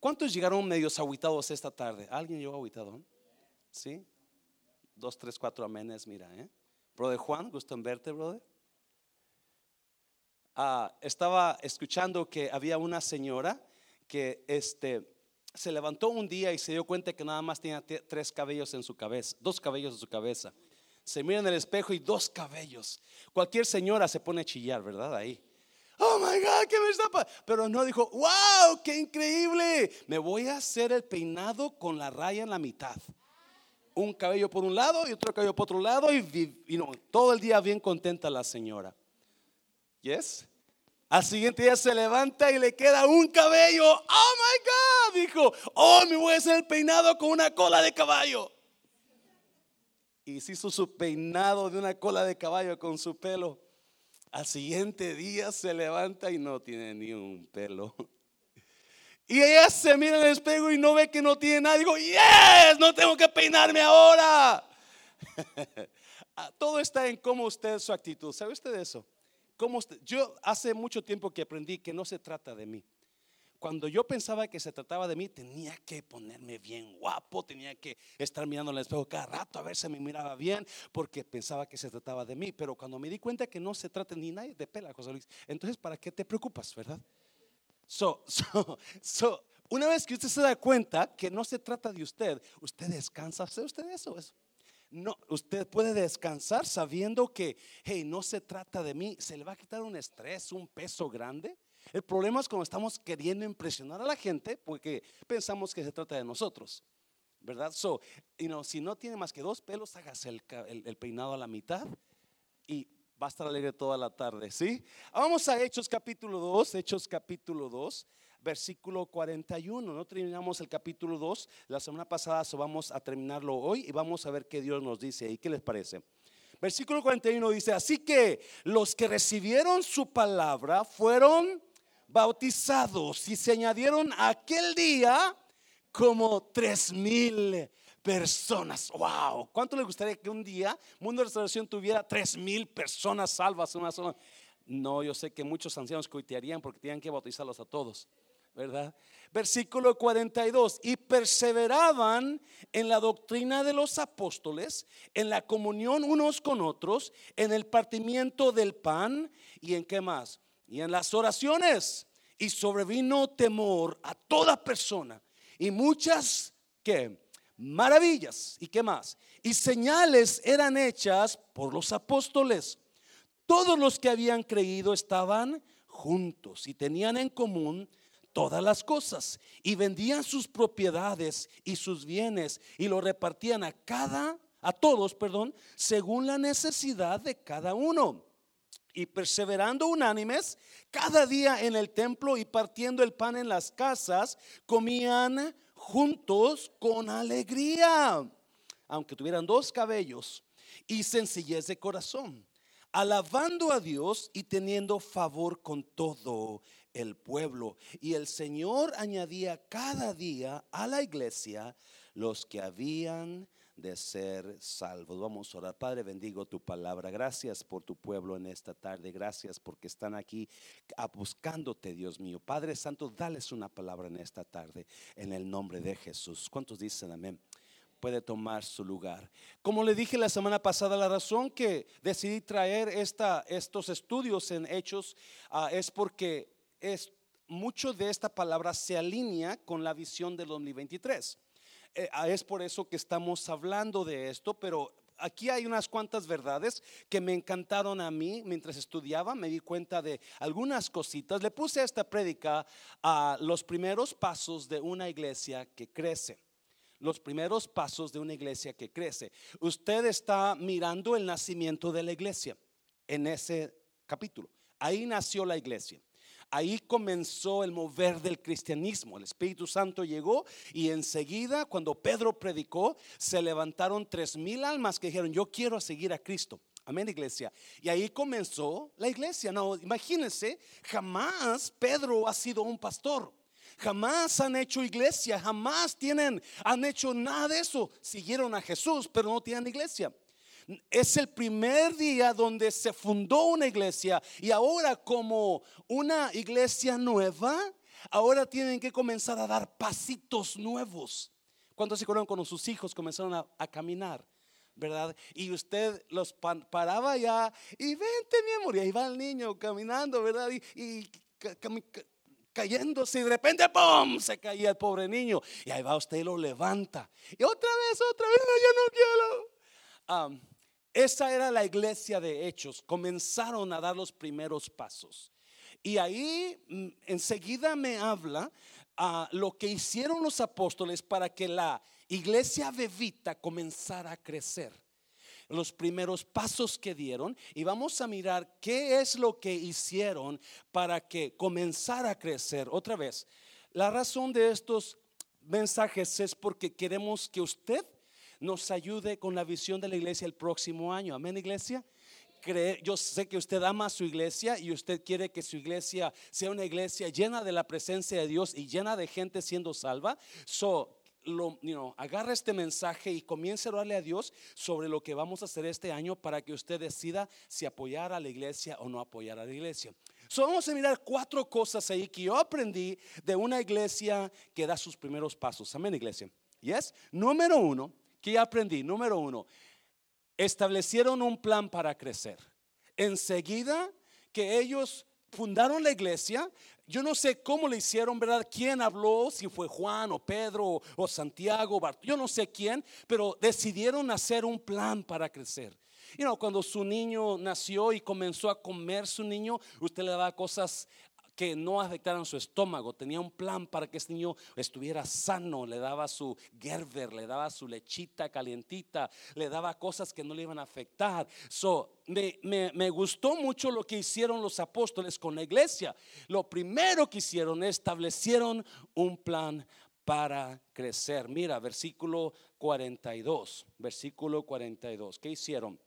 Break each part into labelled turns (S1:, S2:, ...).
S1: ¿cuántos llegaron medios aguitados esta tarde? ¿Alguien llegó aguitado? ¿Sí? Dos, tres, cuatro amenes, mira, ¿eh? Brother Juan, gusto en verte, brother. Ah, estaba escuchando que había una señora que este, se levantó un día y se dio cuenta que nada más tenía tres cabellos en su cabeza, dos cabellos en su cabeza. Se mira en el espejo y dos cabellos. Cualquier señora se pone a chillar, ¿verdad? Ahí. Oh my God, ¿qué me está Pero no dijo, wow, qué increíble. Me voy a hacer el peinado con la raya en la mitad. Un cabello por un lado y otro cabello por otro lado. Y, todo el día bien contenta la señora. ¿Yes? Al siguiente día se levanta y le queda un cabello. Oh my God, dijo. Oh, me voy a hacer el peinado con una cola de caballo. Y se hizo su peinado de una cola de caballo con su pelo. Al siguiente día se levanta y no tiene ni un pelo. Y ella se mira en el espejo y no ve que no tiene nada. Digo, yes, no tengo que peinarme ahora. Ah, todo está en cómo usted, su actitud. ¿Sabe usted eso? yo hace mucho tiempo que aprendí que no se trata de mí. Cuando yo pensaba que se trataba de mí, tenía que ponerme bien guapo, tenía que estar mirando el espejo cada rato a ver si me miraba bien, porque pensaba que se trataba de mí. Pero cuando me di cuenta que no se trata ni nadie de pela, José Luis, entonces ¿para qué te preocupas, verdad? So, so, so, una vez que usted se da cuenta que no se trata de usted, usted descansa, ¿Sabe usted eso? eso no, usted puede descansar sabiendo que, hey, no se trata de mí, se le va a quitar un estrés, un peso grande. El problema es cuando estamos queriendo impresionar a la gente porque pensamos que se trata de nosotros, ¿verdad? So, si no tiene más que dos pelos, hágase el, el peinado a la mitad y va a estar alegre toda la tarde, ¿sí? Vamos a Hechos capítulo 2, Hechos capítulo 2 versículo 41. No terminamos el capítulo 2 la semana pasada, so vamos a terminarlo hoy y vamos a ver qué Dios nos dice y qué les parece. Versículo 41 dice, así que los que recibieron su palabra fueron bautizados y se añadieron aquel día como tres mil personas. Wow, ¿cuánto le gustaría que un día Mundo de Restauración tuviera tres mil personas salvas una sola? No, yo sé que muchos ancianos coitearían porque tenían que bautizarlos a todos. ¿verdad? Versículo 42, y perseveraban en la doctrina de los apóstoles, en la comunión unos con otros, en el partimiento del pan y en qué más? Y en las oraciones. Y sobrevino temor a toda persona y muchas que maravillas y qué más. Y señales eran hechas por los apóstoles. Todos los que habían creído estaban juntos y tenían en común todas las cosas y vendían sus propiedades y sus bienes y lo repartían a cada a todos, perdón, según la necesidad de cada uno. Y perseverando unánimes, cada día en el templo y partiendo el pan en las casas, comían juntos con alegría, aunque tuvieran dos cabellos y sencillez de corazón, alabando a Dios y teniendo favor con todo el pueblo. Y el Señor añadía cada día a la iglesia los que habían de ser salvos. Vamos a orar. Padre, bendigo tu palabra. Gracias por tu pueblo en esta tarde. Gracias porque están aquí buscándote, Dios mío. Padre Santo, dales una palabra en esta tarde en el nombre de Jesús. ¿Cuántos dicen amén? puede tomar su lugar. Como le dije la semana pasada, la razón que decidí traer esta, estos estudios en hechos ah, es porque es, mucho de esta palabra se alinea con la visión del 2023. Eh, ah, es por eso que estamos hablando de esto, pero aquí hay unas cuantas verdades que me encantaron a mí mientras estudiaba, me di cuenta de algunas cositas. Le puse esta prédica a los primeros pasos de una iglesia que crece. Los primeros pasos de una iglesia que crece. Usted está mirando el nacimiento de la iglesia en ese capítulo. Ahí nació la iglesia. Ahí comenzó el mover del cristianismo. El Espíritu Santo llegó y enseguida cuando Pedro predicó, se levantaron tres mil almas que dijeron, yo quiero seguir a Cristo. Amén, iglesia. Y ahí comenzó la iglesia. No, imagínense, jamás Pedro ha sido un pastor. Jamás han hecho iglesia, jamás tienen, han hecho nada de eso. Siguieron a Jesús, pero no tienen iglesia. Es el primer día donde se fundó una iglesia y ahora como una iglesia nueva, ahora tienen que comenzar a dar pasitos nuevos. ¿Cuántos se acuerdan cuando sus hijos comenzaron a, caminar? ¿verdad? Y usted los paraba ya y vente mi amor, y ahí va el niño caminando, ¿verdad? Y, cayéndose y de repente ¡pum! se caía el pobre niño y ahí va usted y lo levanta y otra vez, otra vez, no, ya no quiero. Esa era la iglesia de hechos, comenzaron a dar los primeros pasos. Y ahí mm, enseguida me habla a lo que hicieron los apóstoles para que la iglesia bebita comenzara a crecer. Los primeros pasos que dieron y vamos a mirar qué es lo que hicieron para que comenzara a crecer. Otra vez, la razón de estos mensajes es porque queremos que usted nos ayude con la visión de la iglesia el próximo año. Amén, iglesia yo sé que usted ama a su iglesia y usted quiere que su iglesia sea una iglesia llena de la presencia de Dios y llena de gente siendo salva. So, lo, agarra este mensaje y comience a orarle a Dios sobre lo que vamos a hacer este año para que usted decida si apoyar a la iglesia o no apoyar a la iglesia. So, vamos a mirar cuatro cosas ahí que yo aprendí de una iglesia que da sus primeros pasos. Amén, iglesia. Yes. Número uno, ya aprendí. Número uno, establecieron un plan para crecer. Enseguida que ellos fundaron la iglesia, yo no sé cómo le hicieron, ¿verdad? ¿Quién habló? Si fue Juan o Pedro o Santiago, yo no sé quién, pero decidieron hacer un plan para crecer. Y no, cuando su niño nació y comenzó a comer su niño, usted le daba cosas que no afectaran su estómago. Tenía un plan para que este niño estuviera sano. Le daba su Gerber, le daba su lechita calientita, le daba cosas que no le iban a afectar. So, me, me, gustó mucho lo que hicieron los apóstoles con la iglesia. Lo primero que hicieron, establecieron un plan para crecer. Mira, versículo 42, versículo 42. ¿Qué hicieron?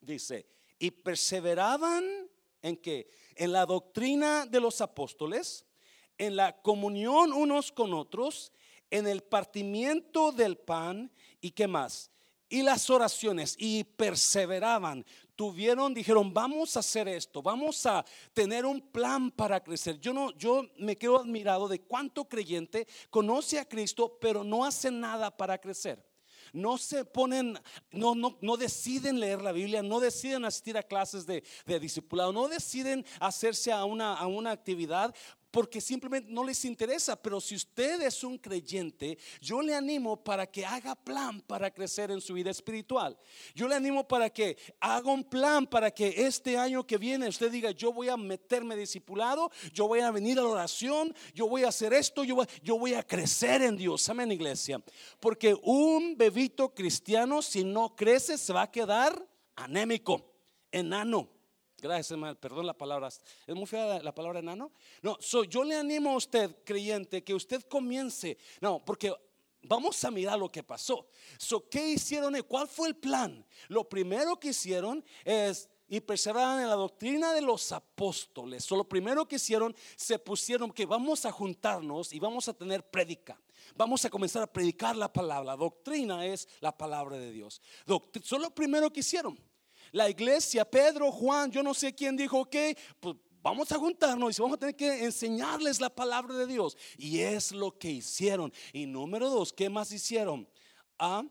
S1: Dice, y perseveraban en que en la doctrina de los apóstoles, en la comunión unos con otros, en el partimiento del pan y qué más. Y las oraciones y perseveraban, tuvieron, dijeron, vamos a hacer esto, vamos a tener un plan para crecer. Yo no, yo me quedo admirado de cuánto creyente conoce a Cristo, pero no hace nada para crecer no se ponen, no, no, no deciden leer la Biblia, no deciden asistir a clases de, de discipulado, no deciden hacerse a una, a una actividad porque simplemente no les interesa. Pero si usted es un creyente, yo le animo para que haga plan para crecer en su vida espiritual. Yo le animo para que haga un plan para que este año que viene usted diga, yo voy a meterme discipulado, yo voy a venir a la oración, yo voy a hacer esto, yo voy, yo voy a crecer en Dios. Amén, iglesia. Porque un bebito cristiano, si no crece, se va a quedar anémico, enano. Gracias, hermano. Perdón la palabra. ¿Es muy fea la, palabra enano? No, yo le animo a usted, creyente, que usted comience. No, porque vamos a mirar lo que pasó. So, ¿Qué hicieron? ¿Cuál fue el plan? Lo primero que hicieron es y perseveraron en la doctrina de los apóstoles. So, lo primero que hicieron, se pusieron que vamos a juntarnos y vamos a tener prédica. Vamos a comenzar a predicar la palabra. La doctrina es la palabra de Dios. Eso lo primero que hicieron. La iglesia, Pedro, Juan, yo no sé quién dijo, ok, pues vamos a juntarnos y vamos a tener que enseñarles la palabra de Dios. Y es lo que hicieron. Y número dos, ¿qué más hicieron? Ah,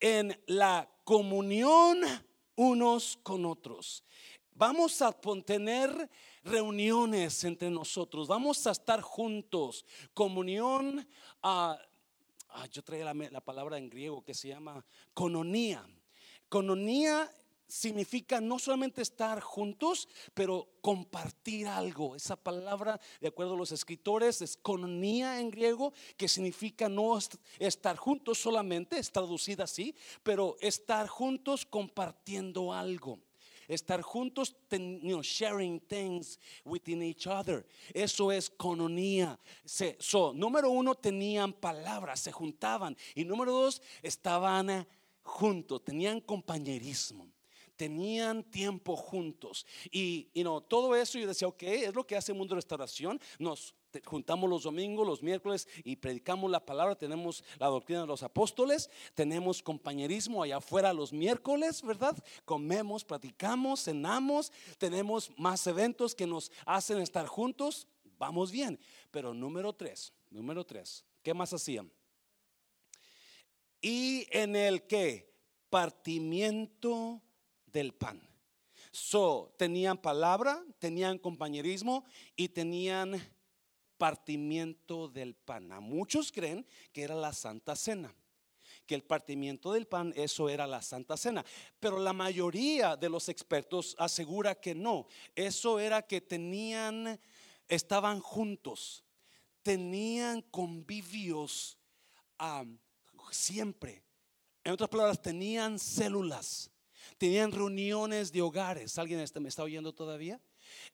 S1: en la comunión unos con otros. Vamos a tener reuniones entre nosotros, vamos a estar juntos. Comunión, ah, ah, yo traía la, la palabra en griego que se llama cononía. Cononía significa no solamente estar juntos, pero compartir algo. Esa palabra, de acuerdo a los escritores, es cononía en griego, que significa no estar juntos solamente, es traducida así, pero estar juntos compartiendo algo estar juntos, sharing things within each other. Eso es cononía. So, número uno, tenían palabras, se juntaban. Y número dos, estaban juntos, tenían compañerismo tenían tiempo juntos. Y, no, todo eso yo decía, ok, es lo que hace Mundo Restauración. Nos juntamos los domingos, los miércoles y predicamos la palabra. Tenemos la doctrina de los apóstoles, tenemos compañerismo allá afuera los miércoles, ¿verdad? Comemos, platicamos, cenamos, tenemos más eventos que nos hacen estar juntos vamos bien. Pero número tres, número tres, ¿qué más hacían? Y en el que partimiento del pan. So, tenían palabra, tenían compañerismo y tenían partimiento del pan. Muchos creen que era la Santa Cena que el partimiento del pan, eso era la Santa Cena. Pero la mayoría de los expertos asegura que no. Eso era que tenían, estaban juntos, tenían convivios siempre. En otras palabras, tenían células, tenían reuniones de hogares. ¿Alguien me está oyendo todavía?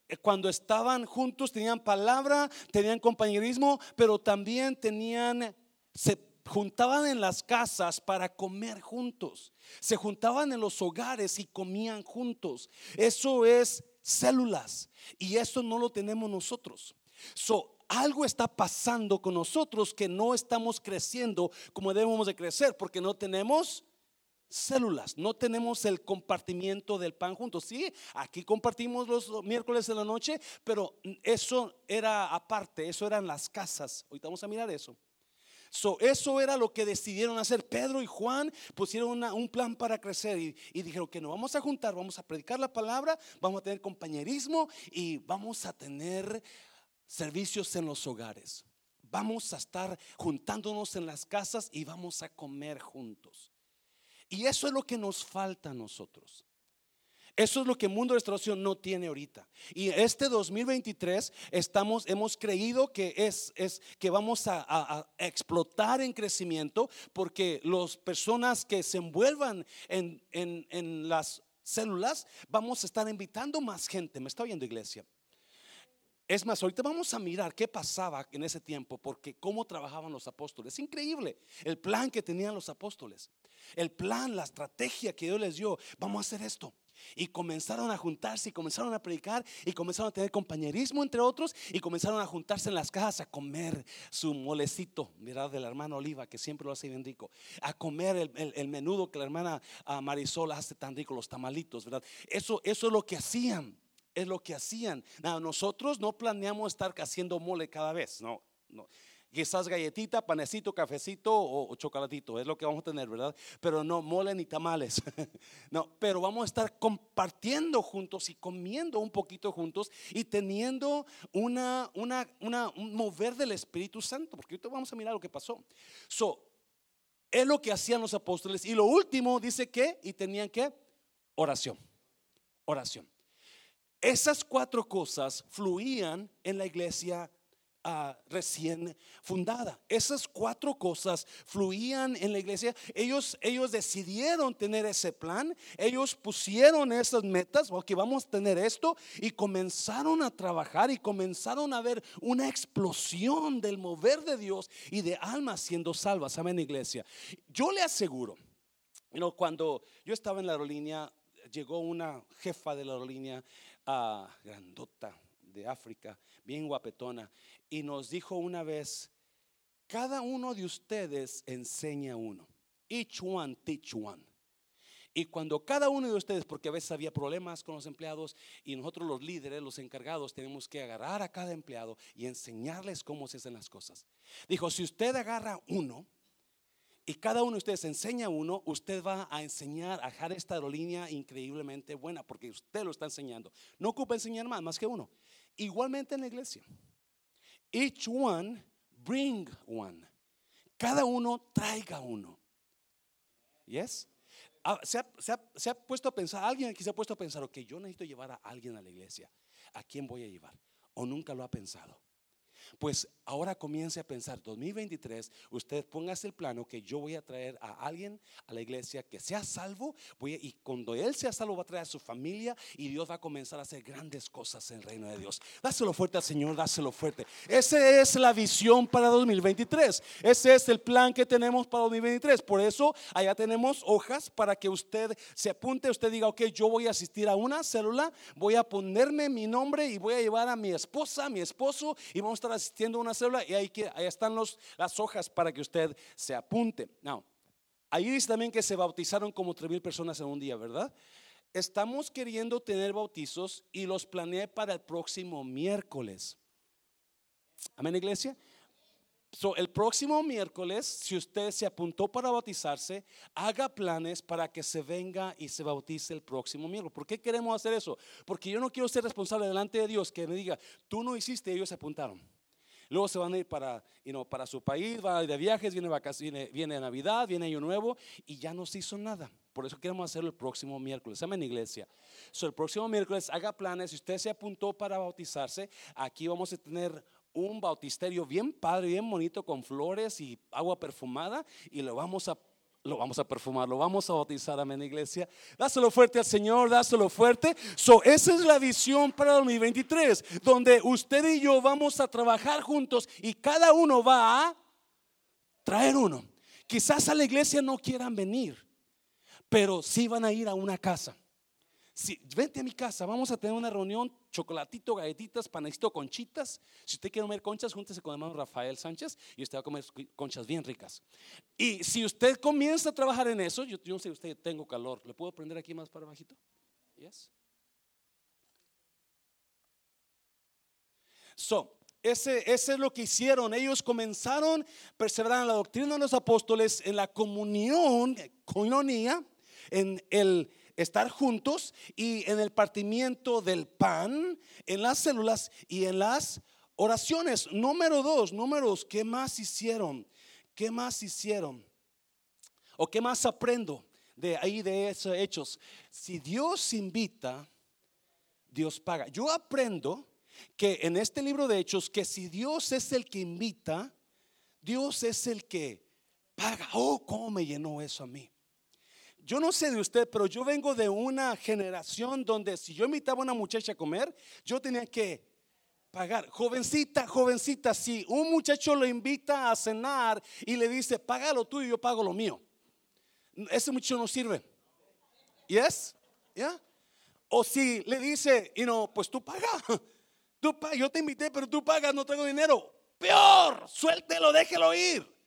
S1: Eh, cuando estaban juntos tenían palabra, tenían compañerismo, pero también tenían, se juntaban en las casas para comer juntos. Se juntaban en los hogares y comían juntos. Eso es células y eso no lo tenemos nosotros. So, algo está pasando con nosotros que no estamos creciendo como debemos de crecer porque no tenemos células, no tenemos el compartimiento del pan juntos. Sí, aquí compartimos los miércoles de la noche, pero eso era aparte, eso eran las casas. Ahorita vamos a mirar eso. So, eso era lo que decidieron hacer. Pedro y Juan pusieron un plan para crecer y, y, dijeron que nos vamos a juntar, vamos a predicar la palabra, vamos a tener compañerismo y vamos a tener servicios en los hogares. Vamos a estar juntándonos en las casas y vamos a comer juntos. Y eso es lo que nos falta a nosotros. Eso es lo que el mundo de restauración no tiene ahorita. Y este 2023 estamos, hemos creído que es, es que vamos a, explotar en crecimiento porque las personas que se envuelvan en, en, en las células, vamos a estar invitando más gente. ¿Me está oyendo iglesia? Es más, ahorita vamos a mirar qué pasaba en ese tiempo, porque cómo trabajaban los apóstoles. Es increíble el plan que tenían los apóstoles. El plan, la estrategia que Dios les dio. Vamos a hacer esto. Y comenzaron a juntarse y comenzaron a predicar y comenzaron a tener compañerismo entre otros y comenzaron a juntarse en las casas a comer su molecito, ¿verdad? De la hermana Oliva, que siempre lo hace bien rico. A comer el, menudo que la hermana ah, Marisol hace tan rico, los tamalitos, ¿verdad? Eso, eso es lo que hacían es lo que hacían. nosotros no planeamos estar haciendo mole cada vez, no, no. Quizás galletita, panecito, cafecito o, chocolatito, es lo que vamos a tener, ¿verdad? Pero no mole ni tamales. no, pero vamos a estar compartiendo juntos y comiendo un poquito juntos y teniendo una, una, una, un mover del Espíritu Santo, porque ahorita vamos a mirar lo que pasó. So, es lo que hacían los apóstoles. Y lo último dice que, y tenían que, oración. Oración. Esas cuatro cosas fluían en la iglesia ah, recién fundada. Esas cuatro cosas fluían en la iglesia. Ellos, ellos decidieron tener ese plan. Ellos pusieron esas metas. Ok, vamos a tener esto. Y comenzaron a trabajar y comenzaron a ver una explosión del mover de Dios y de almas siendo salvas. Amén, iglesia. Yo le aseguro. cuando yo estaba en la aerolínea, llegó una jefa de la aerolínea grandota de África, bien guapetona, y nos dijo una vez, cada uno de ustedes enseña uno. Each one teach one. Y cuando cada uno de ustedes, porque a veces había problemas con los empleados y nosotros los líderes, los encargados, tenemos que agarrar a cada empleado y enseñarles cómo se hacen las cosas. Dijo, si usted agarra uno, y cada uno de ustedes enseña uno, usted va a enseñar a dejar esta aerolínea increíblemente buena, porque usted lo está enseñando. No ocupa enseñar más, más que uno. Igualmente en la iglesia. Each one bring one. Cada uno traiga uno. Yes? Ah, se, ha, se, ha, puesto a pensar, alguien aquí se ha puesto a pensar, ok, yo necesito llevar a alguien a la iglesia. ¿A quién voy a llevar? O nunca lo ha pensado. Pues ahora comience a pensar, 2023, usted póngase el plano que yo voy a traer a alguien a la iglesia que sea salvo, voy y cuando él sea salvo va a traer a su familia y Dios va a comenzar a hacer grandes cosas en el reino de Dios. Dáselo fuerte al Señor, dáselo fuerte. Esa es la visión para 2023. Ese es el plan que tenemos para 2023. Por eso allá tenemos hojas para que usted se apunte, usted diga, ok, yo voy a asistir a una célula, voy a ponerme mi nombre y voy a llevar a mi esposa, a mi esposo y vamos a estar asistiendo a una célula y ahí, ahí están los, las hojas para que usted se apunte. No, ahí dice también que se bautizaron como tres mil personas en un día, ¿verdad? Estamos queriendo tener bautizos y los planeé para el próximo miércoles. Amén, iglesia. So, el próximo miércoles, si usted se apuntó para bautizarse, haga planes para que se venga y se bautice el próximo miércoles. ¿Por qué queremos hacer eso? Porque yo no quiero ser responsable delante de Dios que me diga, tú no hiciste, ellos se apuntaron. Luego se van a ir para, para su país, va de viajes, viene, vacaciones, viene Navidad, viene Año Nuevo y ya no se hizo nada. Por eso queremos hacerlo el próximo miércoles. Amén, iglesia. So, el próximo miércoles haga planes. Si usted se apuntó para bautizarse, aquí vamos a tener un bautisterio bien padre, bien bonito, con flores y agua perfumada, y lo vamos a lo vamos a perfumar, lo vamos a bautizar, amén, iglesia. Dáselo fuerte al Señor, dáselo fuerte. So, esa es la visión para 2023, donde usted y yo vamos a trabajar juntos y cada uno va a traer uno. Quizás a la iglesia no quieran venir, pero sí van a ir a una casa si, vente a mi casa, vamos a tener una reunión, chocolatito, galletitas, panecito, conchitas. Si usted quiere comer conchas, júntese con el hermano Rafael Sánchez y usted va a comer conchas bien ricas. Y si usted comienza a trabajar en eso, yo, no sé, usted tengo calor, ¿le puedo prender aquí más para bajito? Yes. So, ese, ese, es lo que hicieron. Ellos comenzaron, perseveraron en la doctrina de los apóstoles, en la comunión, coinonía, en el estar juntos y en el partimiento del pan, en las células y en las oraciones. Número dos, números, ¿qué más hicieron? ¿Qué más hicieron? ¿O qué más aprendo de ahí de esos hechos? Si Dios invita, Dios paga. Yo aprendo que en este libro de hechos, que si Dios es el que invita, Dios es el que paga. Oh, cómo me llenó eso a mí. Yo no sé de usted, pero yo vengo de una generación donde si yo invitaba a una muchacha a comer, yo tenía que pagar. Jovencita, jovencita, si un muchacho lo invita a cenar y le dice, paga lo tuyo yo pago lo mío, ese muchacho no sirve. ¿Yes? ¿Ya? O si le dice, y no, pues tú paga. Tú yo te invité, pero tú pagas, no tengo dinero. Peor, suéltelo, déjelo ir.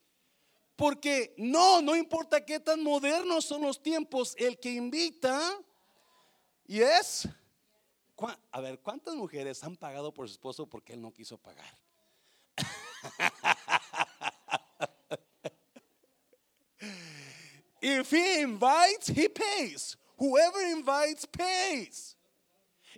S1: Porque no, no importa qué tan modernos son los tiempos, el que invita, y es, a ver, ¿cuántas mujeres han pagado por su esposo porque él no quiso pagar? If he invites, he pays. Whoever invites pays.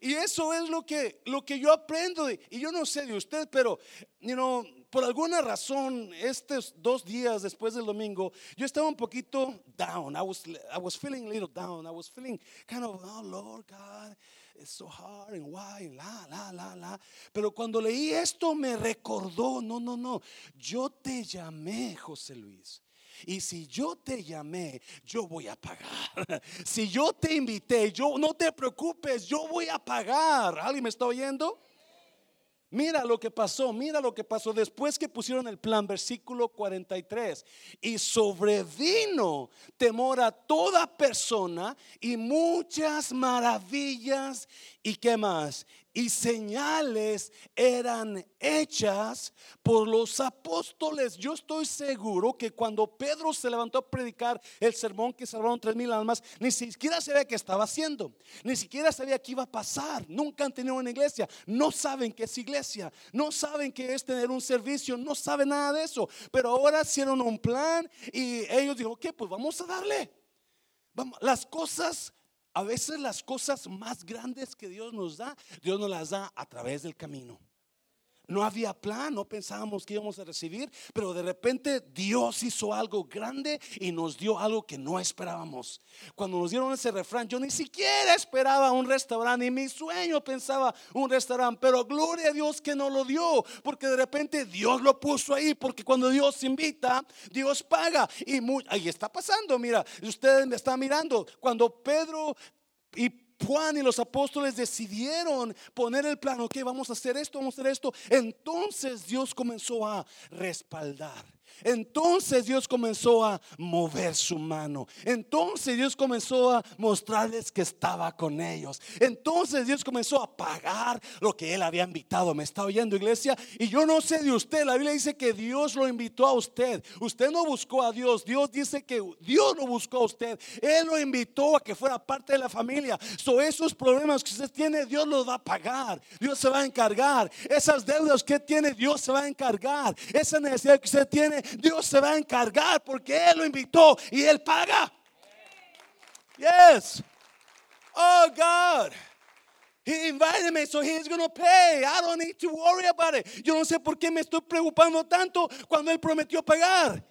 S1: Y eso es lo que, lo que yo aprendo. Y yo no sé de usted, pero, you know, por alguna razón, estos dos días después del domingo, yo estaba un poquito down. I was, I was feeling a little down. I was feeling kind of, oh Lord God, it's so hard and why, la, la, la, la. Pero cuando leí esto me recordó, no, no, no, yo te llamé, José Luis. Y si yo te llamé, yo voy a pagar. Si yo te invité, yo no te preocupes, yo voy a pagar. ¿Alguien me está oyendo? Mira lo que pasó, mira lo que pasó después que pusieron el plan, versículo 43. Y sobrevino temor a toda persona y muchas maravillas y qué más y señales eran hechas por los apóstoles. Yo estoy seguro que cuando Pedro se levantó a predicar el sermón que salvaron tres mil almas, ni siquiera sabía qué estaba haciendo, ni siquiera sabía qué iba a pasar. Nunca han tenido una iglesia, no saben qué es iglesia, no saben qué es tener un servicio, no saben nada de eso. Pero ahora hicieron un plan y ellos dijeron, ok, pues vamos a darle. Las cosas a veces las cosas más grandes que Dios nos da, Dios nos las da a través del camino. No había plan, no pensábamos que íbamos a recibir, pero de repente Dios hizo algo grande y nos dio algo que no esperábamos. Cuando nos dieron ese refrán, yo ni siquiera esperaba un restaurante, ni mi sueño pensaba un restaurante, pero gloria a Dios que no lo dio, porque de repente Dios lo puso ahí, porque cuando Dios invita, Dios paga. Y ahí está pasando, mira, ustedes me están mirando, cuando Pedro y Juan y los apóstoles decidieron poner el plan, ok, vamos a hacer esto, vamos a hacer esto. Entonces Dios comenzó a respaldar. Entonces Dios comenzó a mover su mano. Entonces Dios comenzó a mostrarles que estaba con ellos. Entonces Dios comenzó a pagar lo que él había invitado. Me está oyendo iglesia. Y yo no sé de usted. La Biblia dice que Dios lo invitó a usted. Usted no buscó a Dios. Dios dice que Dios lo buscó a usted. Él lo invitó a que fuera parte de la familia. So esos problemas que usted tiene, Dios los va a pagar. Dios se va a encargar. Esas deudas que tiene, Dios se va a encargar. Esa necesidad que usted tiene, Dios se va a encargar porque Él lo invitó y Él paga. Yes. Oh God. He invited me, so he's to pay. I don't need to worry about it. Yo no sé por qué me estoy preocupando tanto cuando Él prometió pagar.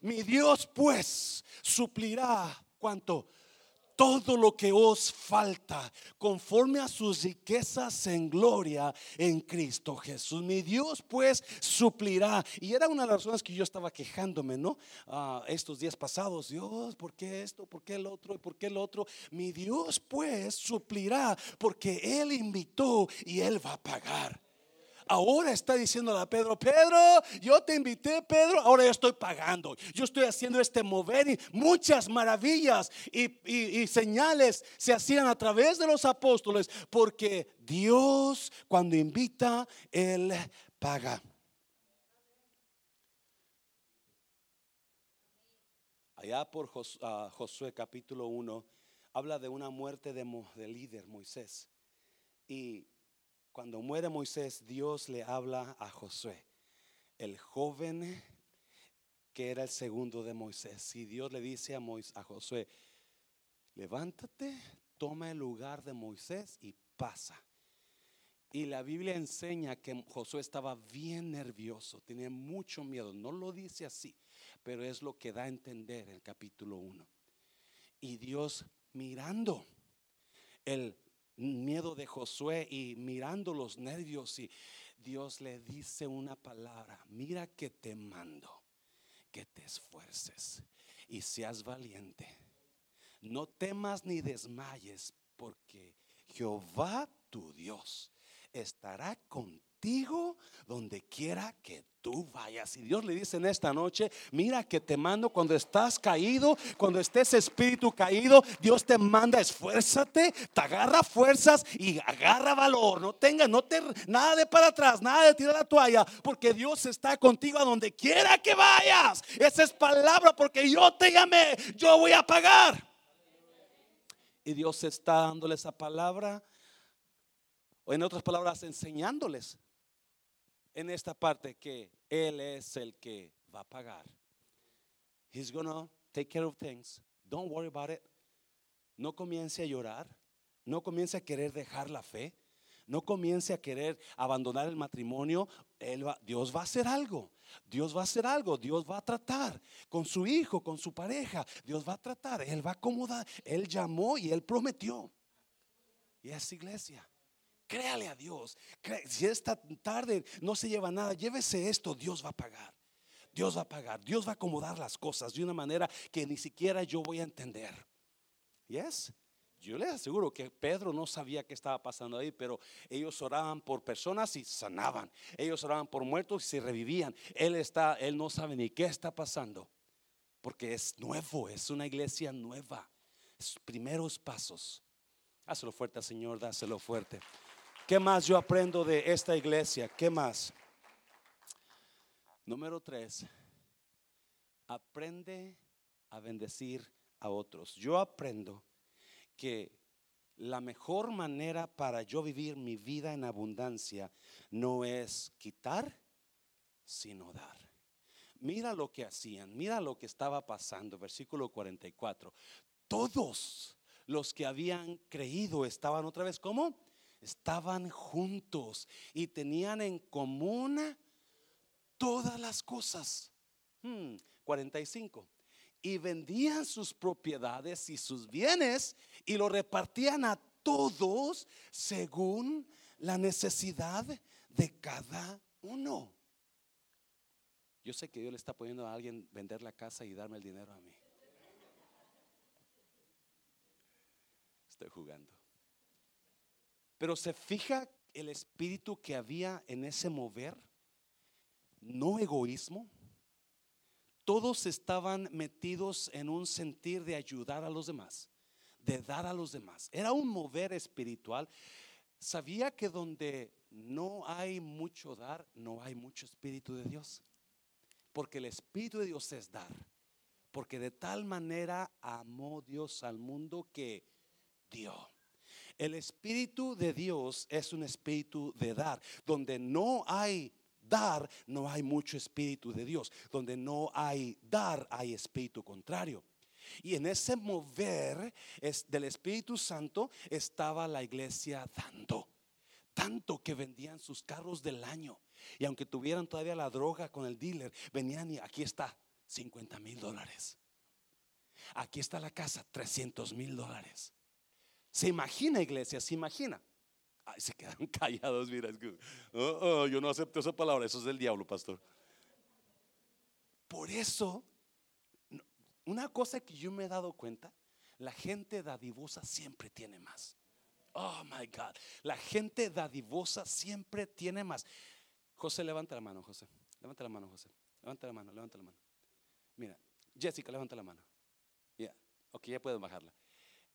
S1: Mi Dios, pues, suplirá cuánto todo lo que os falta conforme a sus riquezas en gloria en Cristo Jesús. Mi Dios pues suplirá. Y era una de las razones que yo estaba quejándome, ¿no? Ah, estos días pasados, Dios, ¿por qué esto? ¿Por qué el otro? ¿Y por qué el otro? Mi Dios pues suplirá porque Él invitó y Él va a pagar ahora está diciendo a Pedro, Pedro, yo te invité, Pedro, ahora yo estoy pagando. Yo estoy haciendo este mover y muchas maravillas y, señales se hacían a través de los apóstoles porque Dios cuando invita, Él paga. Allá por ah, Josué capítulo 1 habla de una muerte de, de líder Moisés. Y cuando muere Moisés, Dios le habla a Josué, el joven que era el segundo de Moisés. Y Dios le dice a, Moisés, a Josué, levántate, toma el lugar de Moisés y pasa. Y la Biblia enseña que Josué estaba bien nervioso, tenía mucho miedo. No lo dice así, pero es lo que da a entender el capítulo 1. Y Dios mirando el miedo de Josué y mirando los nervios y Dios le dice una palabra, mira que te mando, que te esfuerces y seas valiente. No temas ni desmayes porque Jehová tu Dios estará contigo donde quiera que tú vayas. Y Dios le dice en esta noche, mira que te mando cuando estás caído, cuando estés espíritu caído, Dios te manda, esfuérzate, te agarra fuerzas y agarra valor. No tengas, no te, nada de para atrás, nada de tirar la toalla, porque Dios está contigo a donde quiera que vayas. Esa es palabra, porque yo te llamé, yo voy a pagar. Y Dios está dándole esa palabra, o en otras palabras, enseñándoles en esta parte que Él es el que va a pagar. He's gonna take care of things. Don't worry about it. No comience a llorar. No comience a querer dejar la fe. No comience a querer abandonar el matrimonio. Dios va a hacer algo. Dios va a hacer algo. Dios va a tratar con su hijo, con su pareja. Dios va a tratar. Él va a acomodar. Él llamó y él prometió. Y es iglesia. Créale a Dios. Si esta tarde no se lleva nada, llévese esto, Dios va a pagar. Dios va a pagar. Dios va a acomodar las cosas de una manera que ni siquiera yo voy a entender. Yes. Yo les aseguro que Pedro no sabía qué estaba pasando ahí, pero ellos oraban por personas y sanaban. Ellos oraban por muertos y se revivían. Él está, él no sabe ni qué está pasando, porque es nuevo, es una iglesia nueva. primeros pasos. Hazlo fuerte, Señor, dáselo fuerte. ¿Qué más yo aprendo de esta iglesia? ¿Qué más? Número tres, aprende a bendecir a otros. Yo aprendo que la mejor manera para yo vivir mi vida en abundancia no es quitar, sino dar. Mira lo que hacían, mira lo que estaba pasando, versículo 44. Todos los que habían creído estaban otra vez como estaban juntos y tenían en común todas las cosas. 45. Hmm, y vendían sus propiedades y sus bienes y lo repartían a todos según la necesidad de cada uno. Yo sé que Dios le está poniendo a alguien vender la casa y darme el dinero a mí. Estoy jugando. Pero se fija el espíritu que había en ese mover, no egoísmo, todos estaban metidos en un sentir de ayudar a los demás, de dar a los demás. Era un mover espiritual. Sabía que donde no hay mucho dar, no hay mucho espíritu de Dios. Porque el espíritu de Dios es dar. Porque de tal manera amó Dios al mundo que dio. El espíritu de Dios es un espíritu de dar. Donde no hay dar, no hay mucho espíritu de Dios. Donde no hay dar, hay espíritu contrario. Y en ese mover del Espíritu Santo estaba la iglesia dando. Tanto que vendían sus carros del año. Y aunque tuvieran todavía la droga con el dealer, venían y aquí está, 50 mil dólares. Aquí está la casa, 300 mil dólares. Se imagina, iglesia, se imagina. Ay, se quedan callados, mira. Oh, oh, yo no acepto esa palabra, eso es del diablo, pastor. Por eso, una cosa que yo me he dado cuenta, la gente dadivosa siempre tiene más. Oh my God, la gente dadivosa siempre tiene más. José, levanta la mano, José. Levanta la mano, José. Levanta la mano, levanta la mano. Mira, Jessica, levanta la mano. Ya, ok, ya puedes bajarla.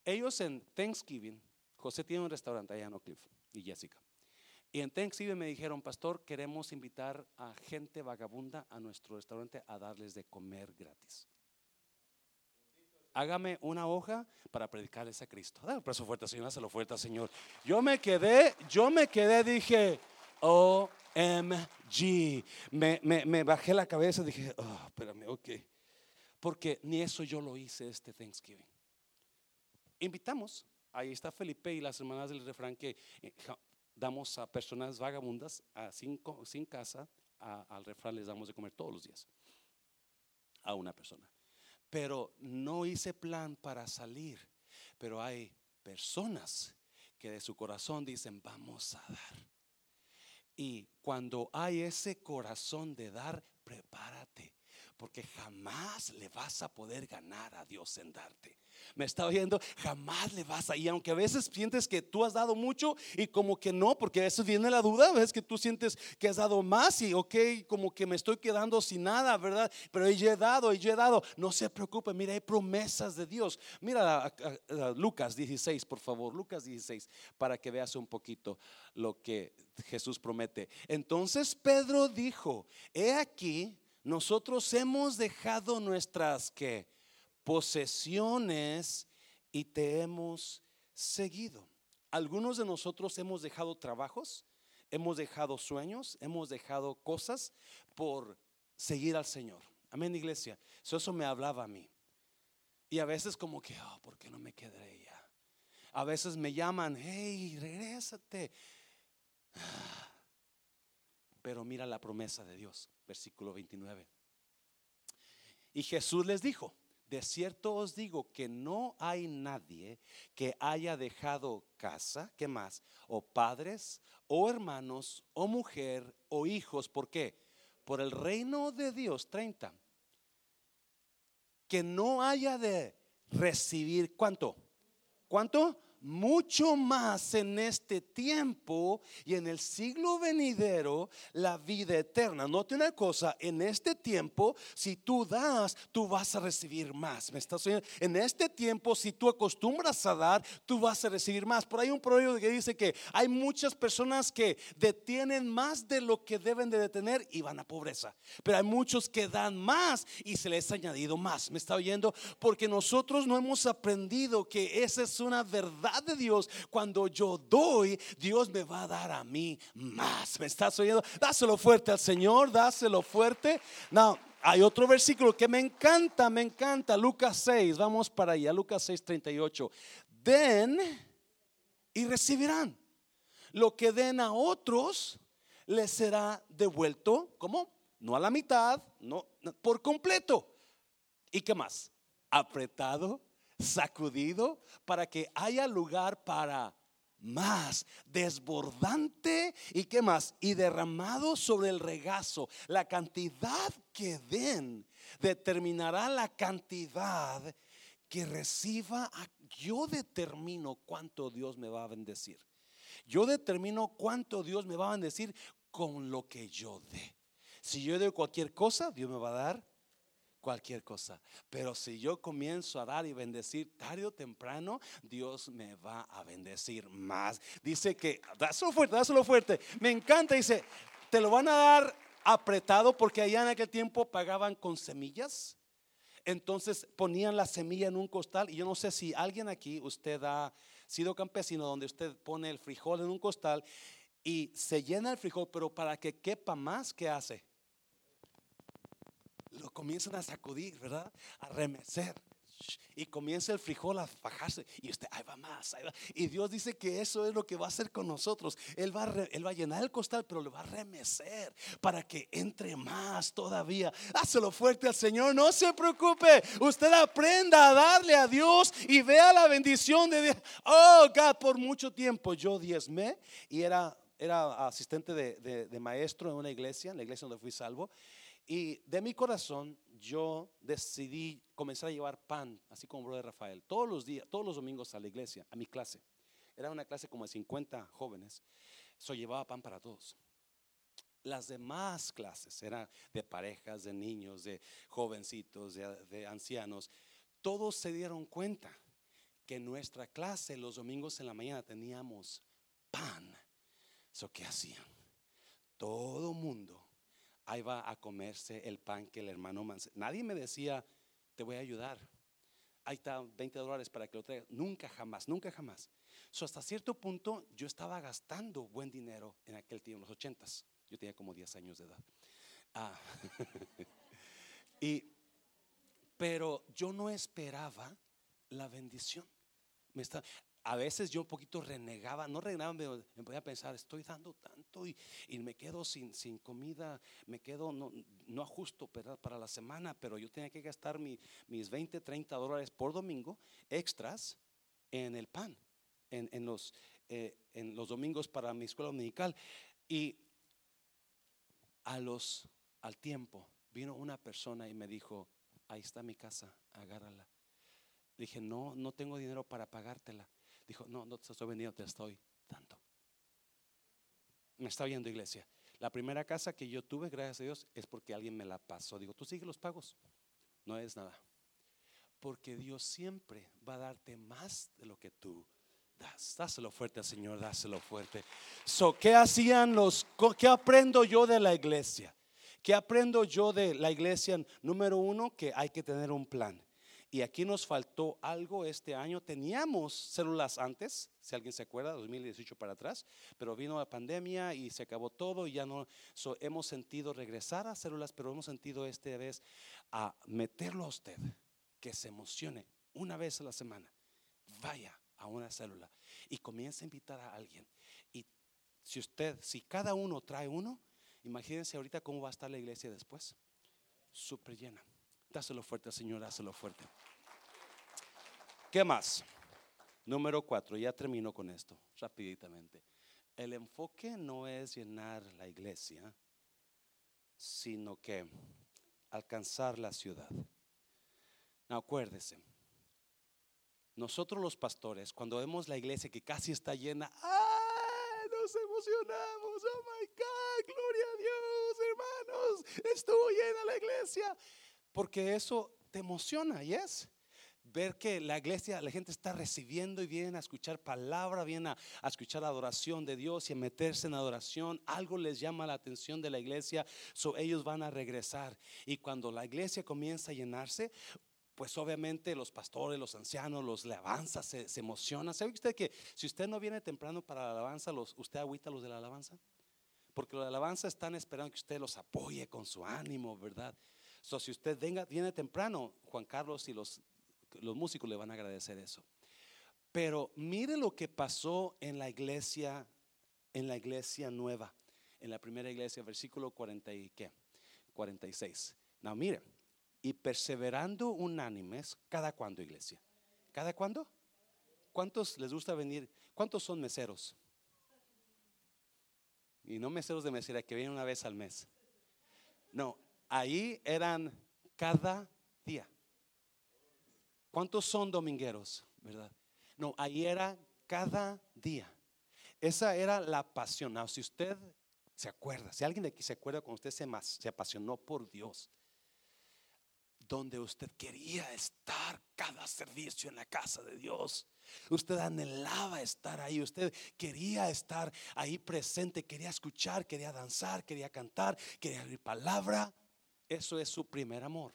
S1: Ellos en Thanksgiving, José tiene un restaurante allá en Oak Cliff y Jessica. Y en Thanksgiving me dijeron, pastor, queremos invitar a gente vagabunda a nuestro restaurante a darles de comer gratis. Hágame una hoja para predicarles a Cristo. Dale un fuerte, Señor, hazlo fuerte, Señor. Yo me quedé, yo me quedé, dije, OMG. Me, me, me bajé la cabeza, dije, oh, espérame, ok. Porque ni eso yo lo hice este Thanksgiving invitamos, ahí está Felipe y las hermanas del refrán que eh, damos a personas vagabundas a sin casa, al refrán les damos de comer todos los días a una persona. Pero no hice plan para salir, pero hay personas que de su corazón dicen, vamos a dar. Y cuando hay ese corazón de dar, prepárate, porque jamás le vas a poder ganar a Dios en darte me está oyendo, jamás le vas a. Y aunque a veces sientes que tú has dado mucho y como que no, porque a veces viene la duda, ves que tú sientes que has dado más y ok, como que me estoy quedando sin nada, ¿verdad? Pero yo he dado yo he dado. No se preocupe, mira, hay promesas de Dios. Mira Lucas 16, por favor, Lucas 16, para que veas un poquito lo que Jesús promete. Entonces Pedro dijo, he aquí, nosotros hemos dejado nuestras que posesiones y te hemos seguido. Algunos de nosotros hemos dejado trabajos, hemos dejado sueños, hemos dejado cosas por seguir al Señor. Amén, iglesia. Eso, me hablaba a mí. Y a veces como que, oh, ¿por qué no me quedé ya? A veces me llaman, hey, regrésate. Pero mira la promesa de Dios, versículo 29. Y Jesús les dijo, de cierto os digo que no hay nadie que haya dejado casa, ¿qué más? O padres, o hermanos, o mujer, o hijos. ¿Por qué? Por el reino de Dios, 30. Que no haya de recibir, ¿cuánto? ¿Cuánto? Mucho más en este tiempo y en el siglo venidero la vida eterna. Note una cosa, en este tiempo, si tú das, tú vas a recibir más. ¿Me estás oyendo? En este tiempo, si tú acostumbras a dar, tú vas a recibir más. Por ahí un proverbio que dice que hay muchas personas que detienen más de lo que deben de detener y van a pobreza. Pero hay muchos que dan más y se les ha añadido más. ¿Me está oyendo? Porque nosotros no hemos aprendido que esa es una verdad de Dios, cuando yo doy, Dios me va a dar a mí más. ¿Me estás oyendo? Dáselo fuerte al Señor, dáselo fuerte. No, hay otro versículo que me encanta, me encanta. Lucas 6, vamos para allá, Lucas 6, 38. Den y recibirán. Lo que den a otros les será devuelto, ¿cómo? No a la mitad, no, por completo. ¿Y qué más? Apretado sacudido para que haya lugar para más desbordante y qué más y derramado sobre el regazo. La cantidad que den determinará la cantidad que reciba. Yo determino cuánto Dios me va a bendecir. Yo determino cuánto Dios me va a bendecir con lo que yo dé. Si yo doy cualquier cosa Dios me va a dar cualquier cosa. Pero si yo comienzo a dar y bendecir tarde o temprano, Dios me va a bendecir más. Dice que, dáselo fuerte, dáselo fuerte. Me encanta, dice, te lo van a dar apretado porque allá en aquel tiempo pagaban con semillas. Entonces ponían la semilla en un costal y yo no sé si alguien aquí, usted ha sido campesino donde usted pone el frijol en un costal y se llena el frijol, pero para que quepa más, ¿qué hace? Comienzan a sacudir, ¿verdad? A remecer. Y comienza el frijol a bajarse. Y usted, ahí va más. Y Dios dice que eso es lo que va a hacer con nosotros. Él va, a él va a llenar el costal, pero lo va a remecer para que entre más todavía. Hácelo fuerte al Señor. No se preocupe. Usted aprenda a darle a Dios y vea la bendición de Dios. Oh, God, por mucho tiempo yo diezmé y era era asistente de, maestro en una iglesia, en la iglesia donde fui salvo. Y de mi corazón yo decidí comenzar a llevar pan, así como brother Rafael, todos los días, todos los domingos a la iglesia, a mi clase. Era una clase como de 50 jóvenes. So llevaba pan para todos. Las demás clases eran de parejas, de niños, de jovencitos, de, de ancianos. Todos se dieron cuenta que en nuestra clase los domingos en la mañana teníamos pan So, ¿qué hacían? Todo mundo ahí va a comerse el pan que el hermano Nadie me decía, te voy a ayudar. Ahí está 20 dólares para que lo traiga. Nunca, jamás, nunca, jamás. So, hasta cierto punto yo estaba gastando buen dinero en aquel tiempo, en los ochentas. Yo tenía como 10 años de edad. Ah. y, pero yo no esperaba la bendición. Me está, a veces yo un poquito renegaba, no renegaba, me, me podía pensar, estoy dando tanto y, me quedo sin, sin, comida, me quedo, no, no ajusto para, para la semana, pero yo tenía que gastar mis 20, 30 dólares por domingo extras en el pan, en, en los, eh, en los domingos para mi escuela dominical. Y a los, al tiempo vino una persona y me dijo, ahí está mi casa, agárrala. dije, no, no tengo dinero para pagártela Dijo, no, no te estoy vendiendo, te estoy dando. Me está viendo iglesia. La primera casa que yo tuve, gracias a Dios, es porque alguien me la pasó. Digo, tú sigue los pagos. No es nada. Porque Dios siempre va a darte más de lo que tú das. Dáselo fuerte al Señor, dáselo fuerte. So, ¿Qué hacían los, qué aprendo yo de la iglesia? ¿Qué aprendo yo de la iglesia? Número uno, que hay que tener un plan. Y aquí nos faltó algo este año. Teníamos células antes, si alguien se acuerda, 2018 para atrás, pero vino la pandemia y se acabó todo y ya no. hemos sentido regresar a células, pero hemos sentido esta vez a meterlo a usted, que se emocione una vez a la semana. Vaya a una célula y comience a invitar a alguien. Y si usted, si cada uno trae uno, imagínense ahorita cómo va a estar la iglesia después. Súper llena. Dáselo fuerte, Señor, dáselo fuerte. ¿Qué más? Número cuatro, ya termino con esto, rapiditamente. El enfoque no es llenar la iglesia, sino que alcanzar la ciudad. acuérdese, nosotros los pastores, cuando vemos la iglesia que casi está llena, ¡ay! Nos emocionamos, oh my God, gloria a Dios, hermanos, estuvo llena la iglesia porque eso te emociona, ¿y es? Ver que la iglesia, la gente está recibiendo y vienen a escuchar palabra, vienen a, a, escuchar adoración de Dios y a meterse en adoración. Algo les llama la atención de la iglesia, so ellos van a regresar. Y cuando la iglesia comienza a llenarse, pues obviamente los pastores, los ancianos, los alabanzas se, se emocionan. ¿Sabe usted que si usted no viene temprano para la alabanza, usted agüita los de la alabanza? Porque los de la alabanza están esperando que usted los apoye con su ánimo, ¿verdad? So, si usted venga, viene temprano, Juan Carlos y los, los músicos le van a agradecer eso. Pero mire lo que pasó en la iglesia, en la iglesia nueva, en la primera iglesia, versículo 40 y qué, 46. No, mire, y perseverando unánimes, ¿cada cuándo iglesia? ¿Cada cuándo? ¿Cuántos les gusta venir? ¿Cuántos son meseros? Y no meseros de mesera que vienen una vez al mes. No, ahí eran cada día. ¿Cuántos son domingueros? ¿Verdad? No, ahí era cada día. Esa era la pasión. si usted se acuerda, si alguien de aquí se acuerda cuando usted se, se apasionó por Dios, donde usted quería estar cada servicio en la casa de Dios. Usted anhelaba estar ahí, usted quería estar ahí presente, quería escuchar, quería danzar, quería cantar, quería oír palabra. Eso es su primer amor.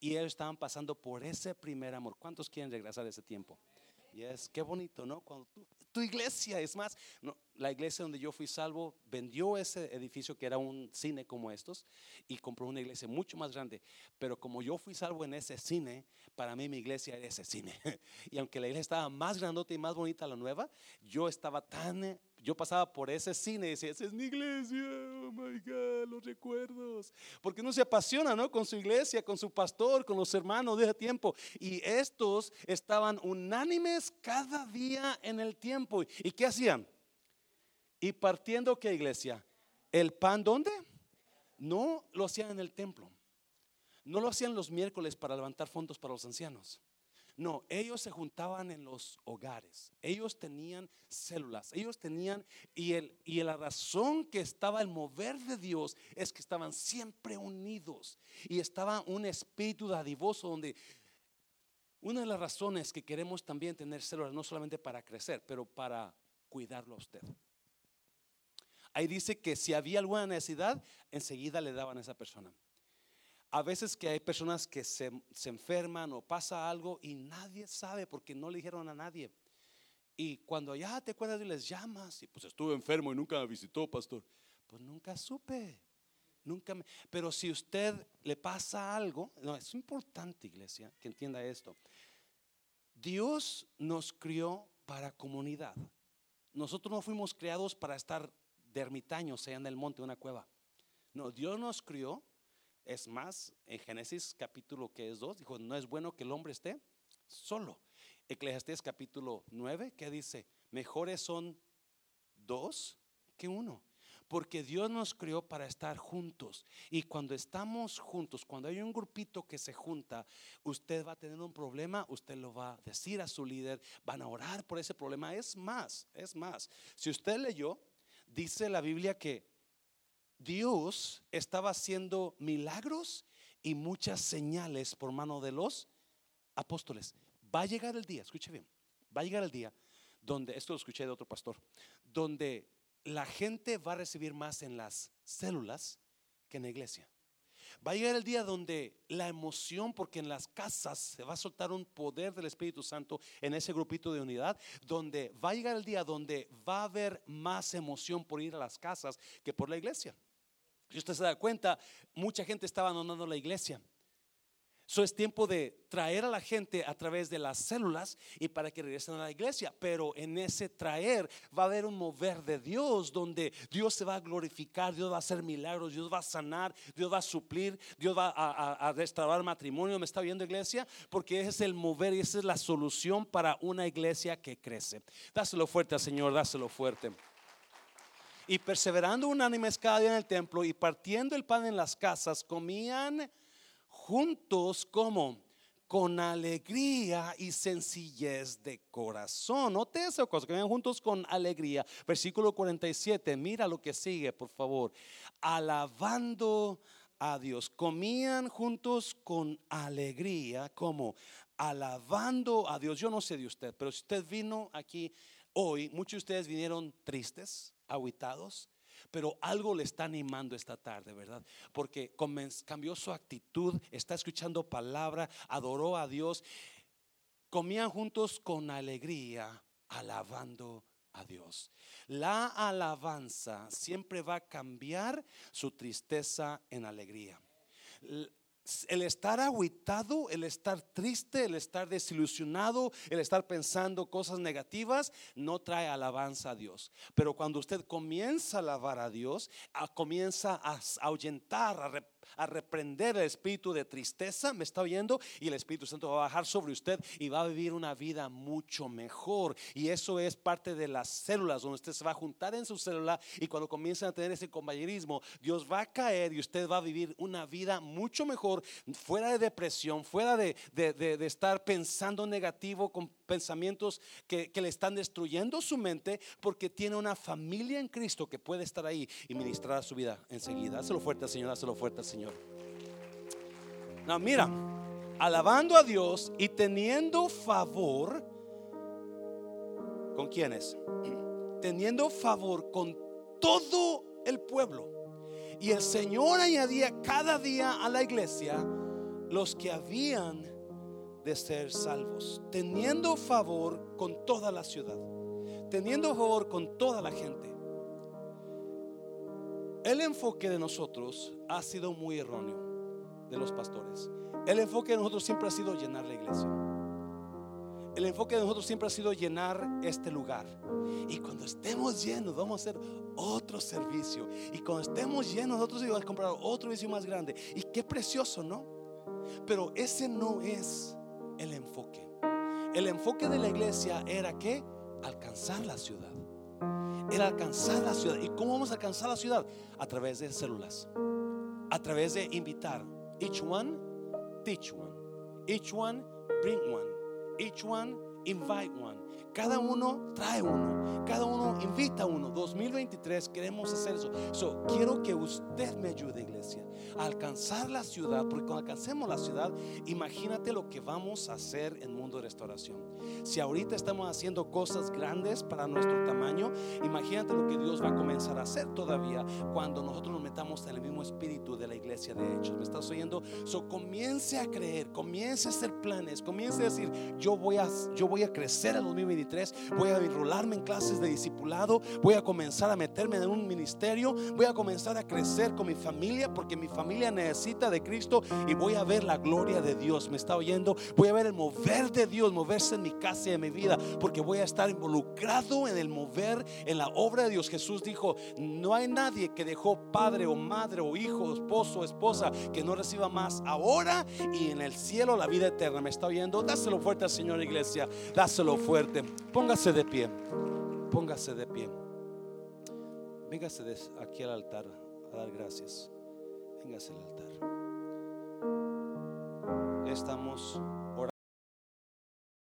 S1: Y ellos estaban pasando por ese primer amor. ¿Cuántos quieren regresar a ese tiempo? Y es qué bonito, ¿no? Cuando tu iglesia, es más, no, la iglesia donde yo fui salvo vendió ese edificio que era un cine como estos y compró una iglesia mucho más grande. Pero como yo fui salvo en ese cine, para mí mi iglesia era ese cine. Y aunque la iglesia estaba más grandota y más bonita la nueva, yo estaba tan yo pasaba por ese cine y decía, esa es mi iglesia, oh my God, los recuerdos. Porque uno se apasiona, ¿no? Con su iglesia, con su pastor, con los hermanos de ese tiempo. Y estos estaban unánimes cada día en el tiempo. ¿Y qué hacían? Y partiendo, ¿qué iglesia? ¿El pan dónde? No lo hacían en el templo. No lo hacían los miércoles para levantar fondos para los ancianos. No, ellos se juntaban en los hogares. Ellos tenían células. Ellos tenían, y, el, y la razón que estaba el mover de Dios es que estaban siempre unidos. Y estaba un espíritu dadivoso donde una de las razones que queremos también tener células, no solamente para crecer, pero para cuidarlo a usted. Ahí dice que si había alguna necesidad, enseguida le daban a esa persona a veces que hay personas que se, enferman o pasa algo y nadie sabe porque no le dijeron a nadie. Y cuando ya te acuerdas y les llamas y pues estuve enfermo y nunca me visitó, pastor. Pues nunca supe. Nunca me, pero si usted le pasa algo, no, es importante, iglesia, que entienda esto. Dios nos crió para comunidad. Nosotros no fuimos creados para estar de ermitaños allá en el monte, en una cueva. No, Dios nos crió es más, en Génesis capítulo que es 2, dijo, no es bueno que el hombre esté solo. Eclesiastés capítulo 9, que dice, mejores son dos que uno. Porque Dios nos crió para estar juntos. Y cuando estamos juntos, cuando hay un grupito que se junta, usted va a tener un problema, usted lo va a decir a su líder, van a orar por ese problema. Es más, es más. Si usted leyó, dice la Biblia que Dios estaba haciendo milagros y muchas señales por mano de los apóstoles. Va a llegar el día, escuche bien, va a llegar el día donde, esto lo escuché de otro pastor, donde la gente va a recibir más en las células que en la iglesia. Va a llegar el día donde la emoción, porque en las casas se va a soltar un poder del Espíritu Santo en ese grupito de unidad, donde va a llegar el día donde va a haber más emoción por ir a las casas que por la iglesia. Si usted se da cuenta, mucha gente está abandonando la iglesia. Eso es tiempo de traer a la gente a través de las células y para que regresen a la iglesia. Pero en ese traer va a haber un mover de Dios donde Dios se va a glorificar, Dios va a hacer milagros, Dios va a sanar, Dios va a suplir, Dios va a, restaurar matrimonio. ¿Me está viendo iglesia? Porque ese es el mover y esa es la solución para una iglesia que crece. Dáselo fuerte al Señor, dáselo fuerte y perseverando unánimes cada día en el templo y partiendo el pan en las casas, comían juntos como con alegría y sencillez de corazón. Note esa cosa, comían juntos con alegría. Versículo 47, mira lo que sigue, por favor. Alabando a Dios. Comían juntos con alegría, como alabando a Dios. Yo no sé de usted, pero si usted vino aquí hoy, muchos de ustedes vinieron tristes, aguitados, pero algo le está animando esta tarde, ¿verdad? Porque cambió su actitud, está escuchando palabra, adoró a Dios, comían juntos con alegría, alabando a Dios. La alabanza siempre va a cambiar su tristeza en alegría el estar aguitado, el estar triste, el estar desilusionado, el estar pensando cosas negativas, no trae alabanza a Dios. Pero cuando usted comienza a alabar a Dios, comienza a ahuyentar, a a reprender el espíritu de tristeza, ¿me está oyendo? Y el Espíritu Santo va a bajar sobre usted y va a vivir una vida mucho mejor. Y eso es parte de las células, donde usted se va a juntar en su célula y cuando comiencen a tener ese compañerismo, Dios va a caer y usted va a vivir una vida mucho mejor, fuera de depresión, fuera de, de, estar pensando negativo con pensamientos que, le están destruyendo su mente, porque tiene una familia en Cristo que puede estar ahí y ministrar a su vida enseguida. Hazlo fuerte, Señor, hazlo fuerte, Señor. No, mira, alabando a Dios y teniendo favor con quienes? Teniendo favor con todo el pueblo. Y el Señor añadía cada día a la iglesia los que habían de ser salvos, teniendo favor con toda la ciudad, teniendo favor con toda la gente. El enfoque de nosotros ha sido muy erróneo, de los pastores. El enfoque de nosotros siempre ha sido llenar la iglesia. El enfoque de nosotros siempre ha sido llenar este lugar. Y cuando estemos llenos, vamos a hacer otro servicio. Y cuando estemos llenos, nosotros vamos a comprar otro servicio más grande. Y qué precioso, ¿no? Pero ese no es el enfoque. El enfoque de la iglesia era que alcanzar la ciudad. Era alcanzar la ciudad. ¿Y cómo vamos a alcanzar la ciudad? A través de células. A través de invitar. Each one, teach one. Each one, bring one. Each one, invite one. Cada uno trae uno. Cada uno invita uno. 2023 queremos hacer eso. So, quiero que usted me ayude, iglesia, a alcanzar la ciudad. Porque cuando alcancemos la ciudad, imagínate lo que vamos a hacer en mundo de restauración. Si ahorita estamos haciendo cosas grandes para nuestro tamaño, imagínate lo que Dios va a comenzar a hacer todavía cuando nosotros nos metamos en el mismo espíritu de la iglesia de Hechos. ¿Me estás oyendo? So, comience a creer, comience a hacer planes, comience a decir, yo voy a, yo voy a crecer en 2023 voy a enrolarme en clases de discipulado, voy a comenzar a meterme en un ministerio, voy a comenzar a crecer con mi familia porque mi familia necesita de Cristo y voy a ver la gloria de Dios. ¿Me está oyendo? Voy a ver el mover de Dios, moverse en mi casa y en mi vida porque voy a estar involucrado en el mover en la obra de Dios. Jesús dijo, no hay nadie que dejó padre o madre o hijo, esposo o esposa que no reciba más ahora y en el cielo la vida eterna. ¿Me está oyendo? Dáselo fuerte al Señor iglesia, dáselo fuerte. Póngase de pie. Póngase de pie. Véngase aquí al altar a dar gracias. Véngase al altar. Estamos